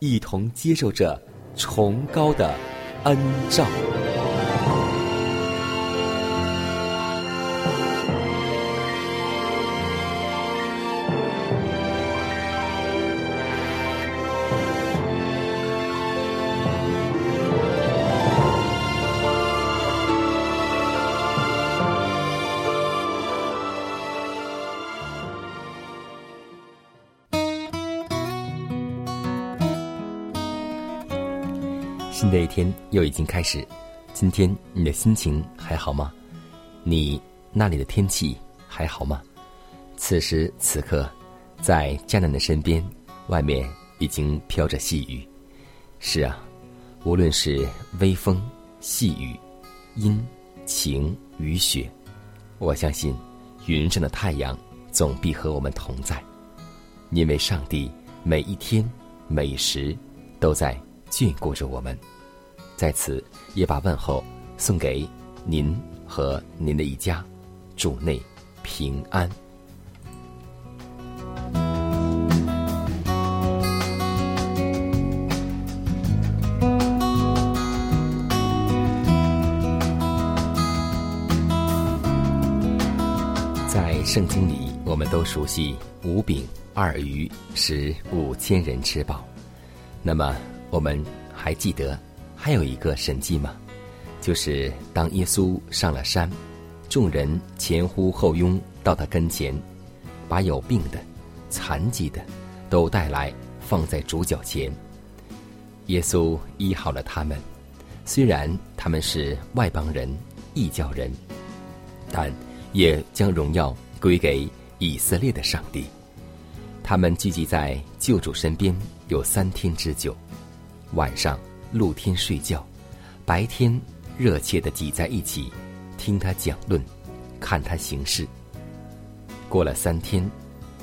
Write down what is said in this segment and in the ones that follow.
一同接受着崇高的恩照。天又已经开始，今天你的心情还好吗？你那里的天气还好吗？此时此刻，在迦南的身边，外面已经飘着细雨。是啊，无论是微风、细雨、阴、晴、雨、雪，我相信云上的太阳总必和我们同在，因为上帝每一天、每时都在眷顾着我们。在此，也把问候送给您和您的一家，主内平安。在圣经里，我们都熟悉五饼二鱼使五千人吃饱。那么，我们还记得还有一个神迹吗？就是当耶稣上了山，众人前呼后拥到他跟前，把有病的、残疾的都带来放在主脚前。耶稣医好了他们，虽然他们是外邦人、异教人，但也将荣耀归给以色列的上帝。他们聚集在救主身边有三天之久，晚上露天睡觉，白天热切的挤在一起，听他讲论，看他行事。过了三天，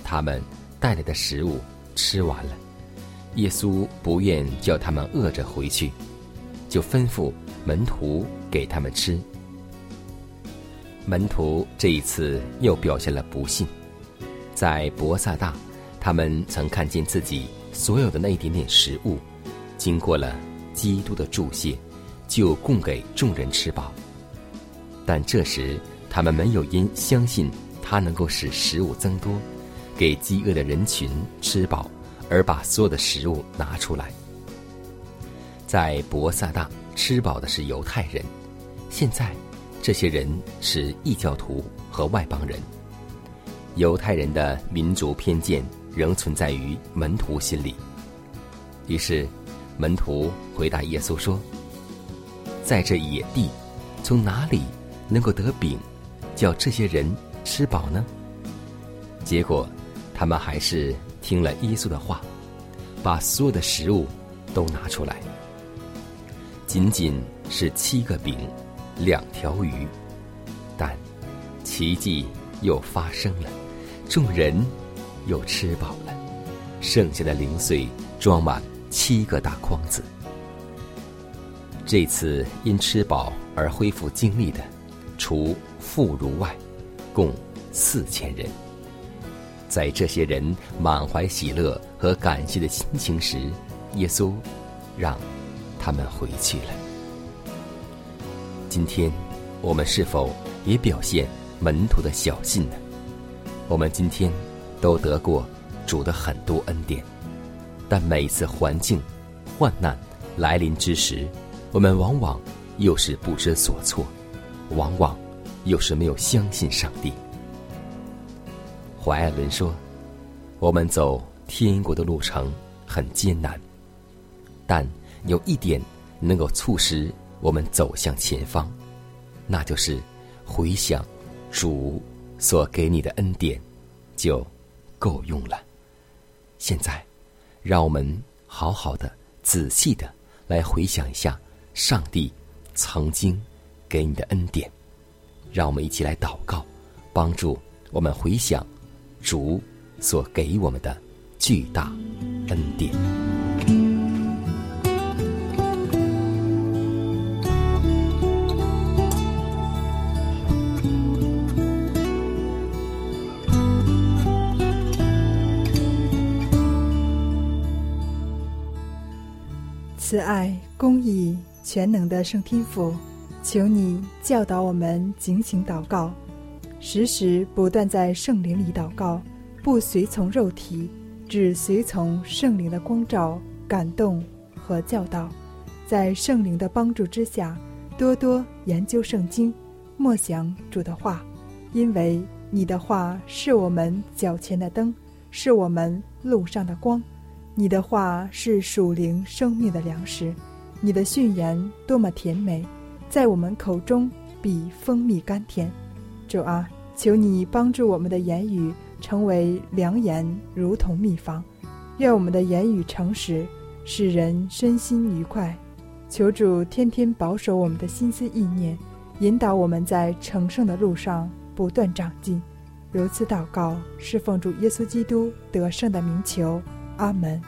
他们带来的食物吃完了，耶稣不愿叫他们饿着回去，就吩咐门徒给他们吃。门徒这一次又表现了不信，在博萨大，他们曾看见自己所有的那一点点食物，经过了基督的注谢，就供给众人吃饱。但这时他们没有因相信他能够使食物增多，给饥饿的人群吃饱，而把所有的食物拿出来。在博萨大吃饱的是犹太人，现在。这些人是异教徒和外邦人。犹太人的民族偏见仍存在于门徒心里。于是，门徒回答耶稣说：“在这野地，从哪里能够得饼，叫这些人吃饱呢？”结果，他们还是听了耶稣的话，把所有的食物都拿出来，仅仅是七个饼。两条鱼，但奇迹又发生了，众人又吃饱了，剩下的零碎装满七个大筐子。这次因吃饱而恢复精力的，除妇孺外，共四千人。在这些人满怀喜乐和感谢的心情时，耶稣让他们回去了。今天，我们是否也表现门徒的小信呢？我们今天都得过主的很多恩典，但每次环境患难来临之时，我们往往又是不知所措，往往又是没有相信上帝。怀爱伦说：“我们走天国的路程很艰难，但有一点能够促使我们走向前方，那就是回想主。”所给你的恩典，就够用了。现在，让我们好好的、仔细的来回想一下上帝曾经给你的恩典。让我们一起来祷告，帮助我们回想主所给我们的巨大恩典。慈爱、公义、全能的圣天父，求你教导我们警醒祷告，时时不断在圣灵里祷告，不随从肉体，只随从圣灵的光照、感动和教导。在圣灵的帮助之下，多多研究圣经，默想主的话，因为你的话是我们脚前的灯，是我们路上的光。你的话是属灵生命的粮食，你的训言多么甜美，在我们口中比蜂蜜甘甜。主啊，求你帮助我们的言语成为良言，如同秘方。愿我们的言语诚实，使人身心愉快。求主天天保守我们的心思意念，引导我们在成圣的路上不断长进。如此祷告，是奉主耶稣基督得胜的名求。阿门。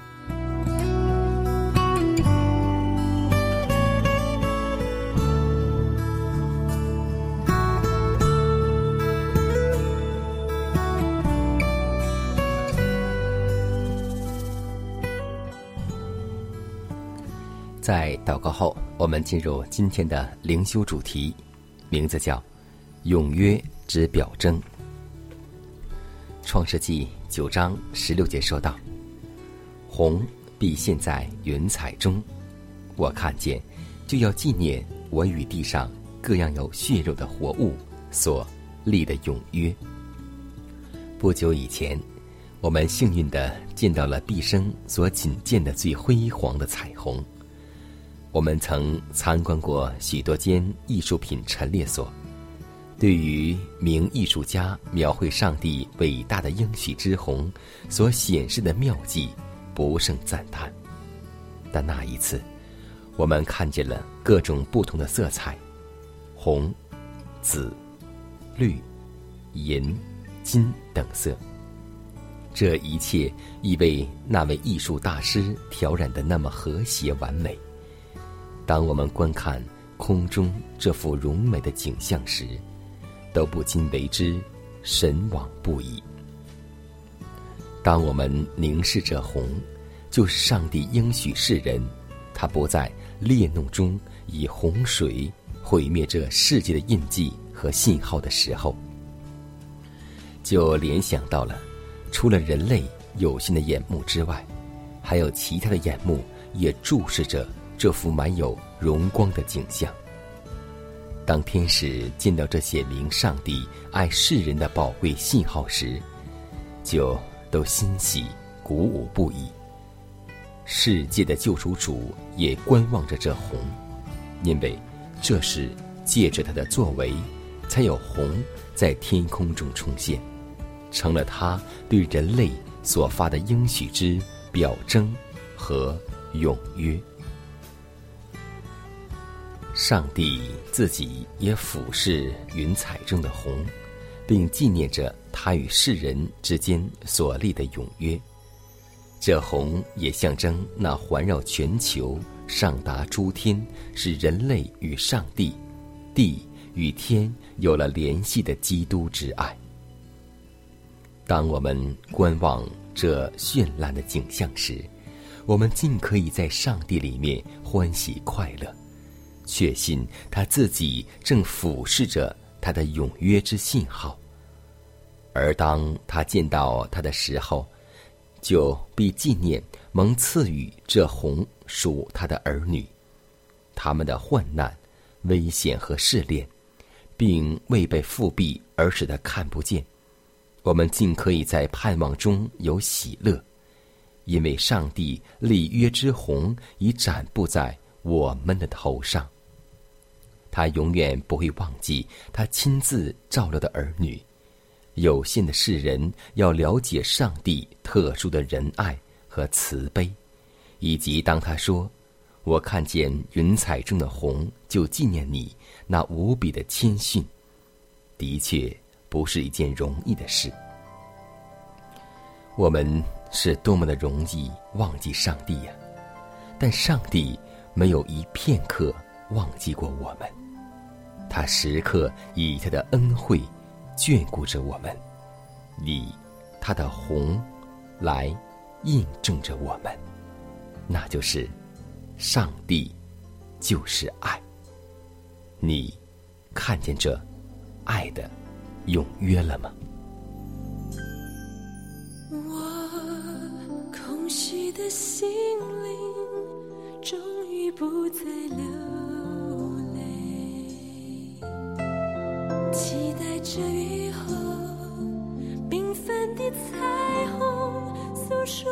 在祷告后，我们进入今天的灵修主题，名字叫“永约之表征”。创世纪九章十六节说道。红必现在云彩中，我看见，就要纪念我与地上各样有血肉的活物所立的永约。不久以前，我们幸运的见到了毕生所仅见的最辉煌的彩虹。我们曾参观过许多间艺术品陈列所，对于名艺术家描绘上帝伟大的应许之虹所显示的妙计。不胜赞叹，但那一次，我们看见了各种不同的色彩，红、紫、绿、银、金等色。这一切已被那位艺术大师调染的那么和谐完美。当我们观看空中这幅荣美的景象时，都不禁为之神往不已。当我们凝视着红，就是上帝应许世人，他不在烈怒中以洪水毁灭这世界的印记和信号的时候，就联想到了，除了人类有限的眼目之外，还有其他的眼目也注视着这幅满有荣光的景象。当天使见到这些明上帝爱世人的宝贵信号时，就。都欣喜鼓舞不已。世界的救赎主也观望着这红，因为这是借着他的作为，才有红在天空中出现，成了他对人类所发的应许之表征和永约。上帝自己也俯视云彩中的红。并纪念着他与世人之间所立的永约，这红也象征那环绕全球、上达诸天，使人类与上帝、地与天有了联系的基督之爱。当我们观望这绚烂的景象时，我们尽可以在上帝里面欢喜快乐，确信他自己正俯视着他的永约之信号。而当他见到他的时候，就必纪念蒙赐予这红属他的儿女，他们的患难、危险和试炼，并未被复辟而使他看不见。我们尽可以在盼望中有喜乐，因为上帝立约之红已展布在我们的头上。他永远不会忘记他亲自照料的儿女。有限的世人要了解上帝特殊的仁爱和慈悲，以及当他说：“我看见云彩中的红，就纪念你那无比的谦逊。”的确不是一件容易的事。我们是多么的容易忘记上帝呀！但上帝没有一片刻忘记过我们，他时刻以他的恩惠。眷顾着我们，以他的红来印证着我们，那就是上帝就是爱。你看见这爱的永约了吗？我空虚的心灵终于不再流。彩虹，诉说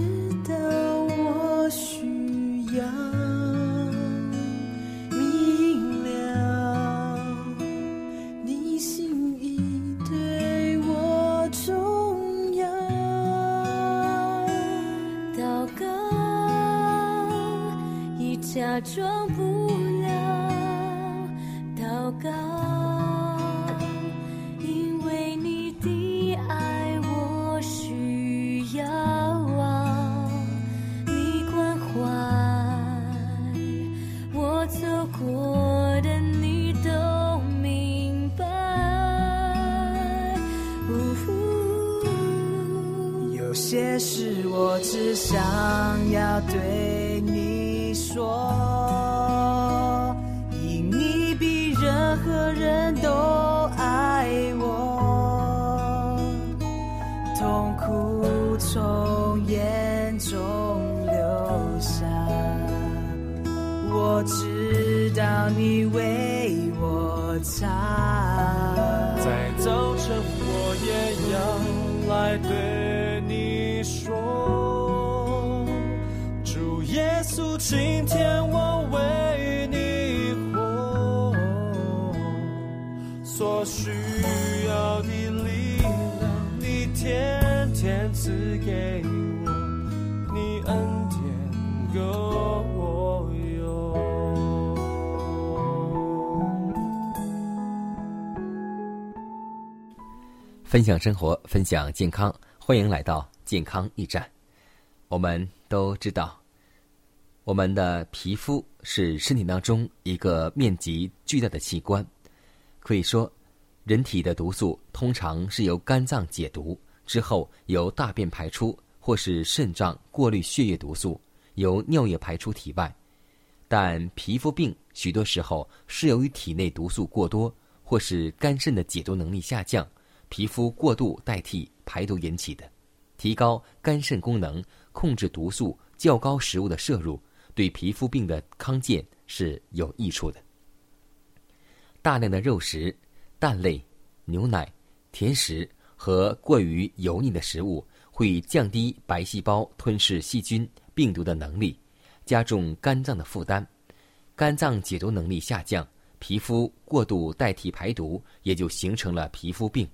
假装不在早晨，我也要来对你说，主耶稣，今天我为你活，所需分享生活，分享健康，欢迎来到健康驿站。我们都知道，我们的皮肤是身体当中一个面积巨大的器官。可以说，人体的毒素通常是由肝脏解毒之后，由大便排出，或是肾脏过滤血液毒素，由尿液排出体外。但皮肤病许多时候是由于体内毒素过多，或是肝肾的解毒能力下降，皮肤过度代替排毒引起的。提高肝肾功能，控制毒素较高食物的摄入，对皮肤病的康健是有益处的。大量的肉食、蛋类、牛奶、甜食和过于油腻的食物，会降低白细胞吞噬细菌、病毒的能力，加重肝脏的负担。肝脏解毒能力下降，皮肤过度代替排毒，也就形成了皮肤病。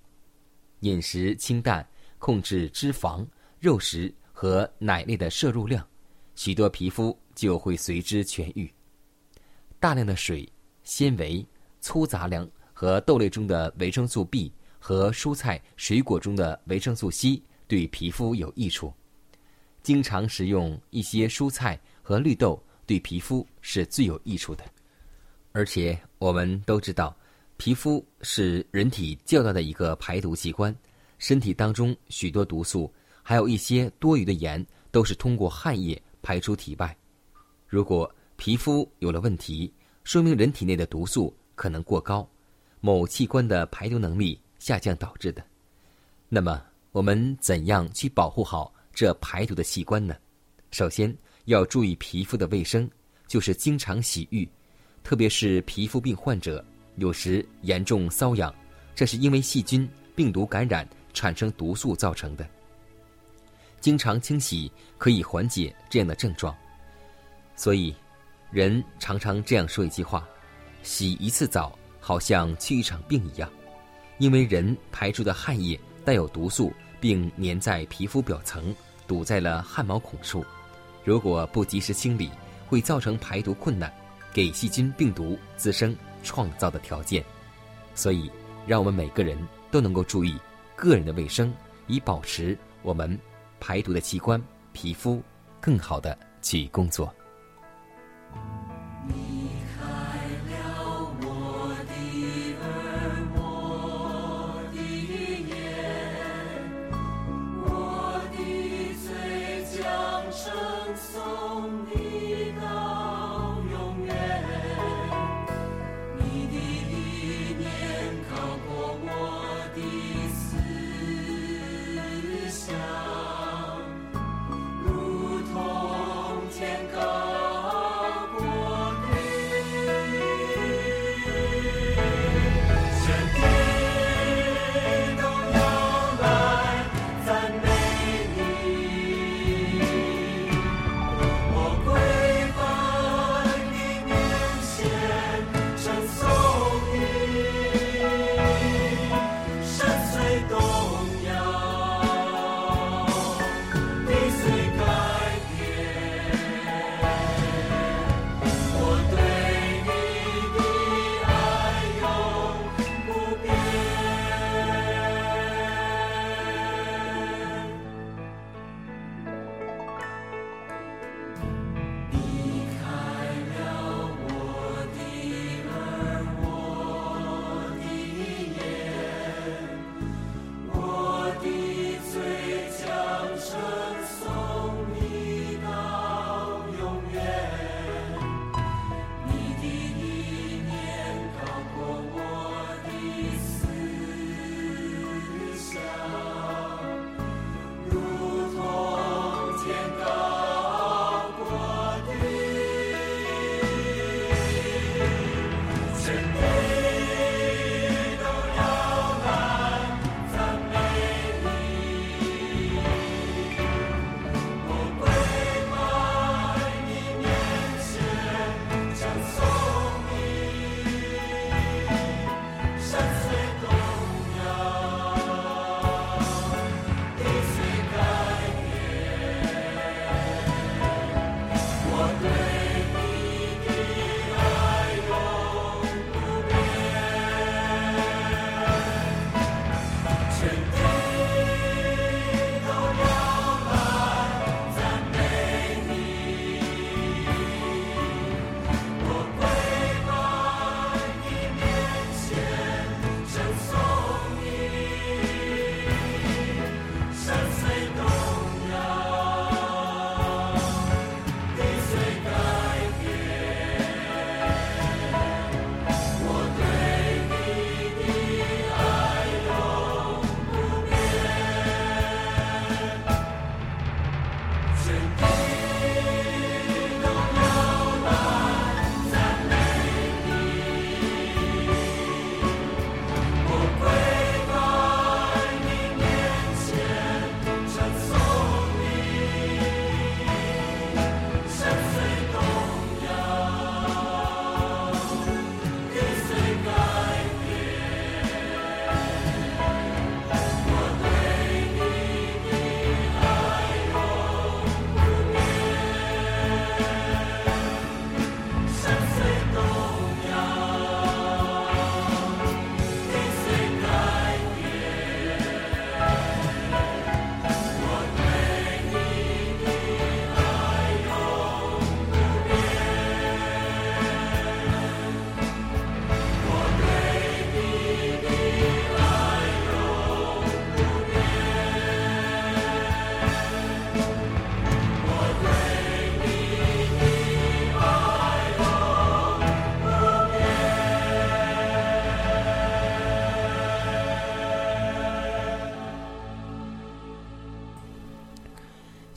饮食清淡，控制脂肪、肉食和奶类的摄入量，许多皮肤就会随之痊愈。大量的水、纤维、粗杂粮和豆类中的维生素 B 和蔬菜、水果中的维生素 C 对皮肤有益处。经常食用一些蔬菜和绿豆，对皮肤是最有益处的。而且我们都知道，皮肤是人体较大的一个排毒器官，身体当中许多毒素，还有一些多余的盐，都是通过汗液排出体外。如果皮肤有了问题，说明人体内的毒素可能过高，某器官的排毒能力下降导致的。那么，我们怎样去保护好这排毒的器官呢？首先要注意皮肤的卫生，就是经常洗浴，特别是皮肤病患者，有时严重瘙痒，这是因为细菌、病毒感染产生毒素造成的。经常清洗可以缓解这样的症状。所以，人常常这样说一句话：“洗一次澡，好像去一场病一样。”因为人排出的汗液带有毒素，并粘在皮肤表层，堵在了汗毛孔处。如果不及时清理，会造成排毒困难，给细菌、病毒滋生创造的条件。所以，让我们每个人都能够注意个人的卫生，以保持我们排毒的器官——皮肤更好的去工作。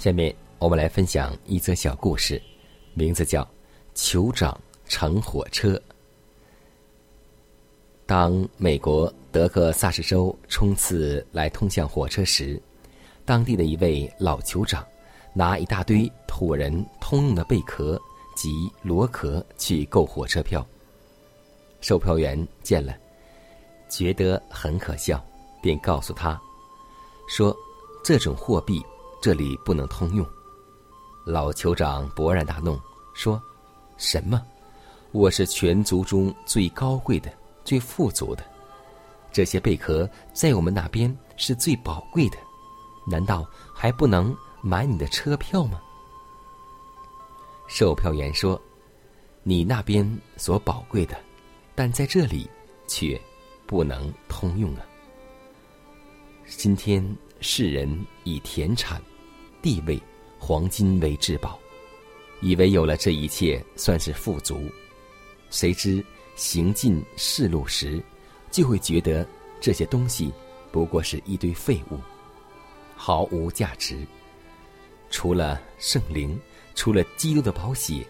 下面我们来分享一则小故事，名字叫《酋长乘火车》。当美国德克萨斯州冲刺来通向火车时，当地的一位老酋长拿一大堆土人通用的贝壳及螺壳去购火车票。售票员见了，觉得很可笑，便告诉他，说这种货币。这里不能通用。老酋长勃然大怒，说：“什么？我是全族中最高贵的、最富足的。这些贝壳在我们那边是最宝贵的，难道还不能买你的车票吗？”售票员说：“你那边所宝贵的，但在这里却不能通用啊。”今天世人以田产、地位、黄金为至宝，以为有了这一切算是富足，谁知行进世路时，就会觉得这些东西不过是一堆废物，毫无价值。除了圣灵。除了基督的宝血，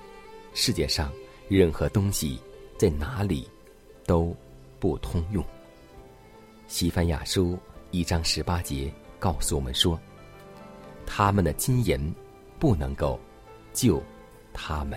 世界上任何东西在哪里都不通用。西番雅书一章十八节告诉我们说：“他们的金银不能够救他们。”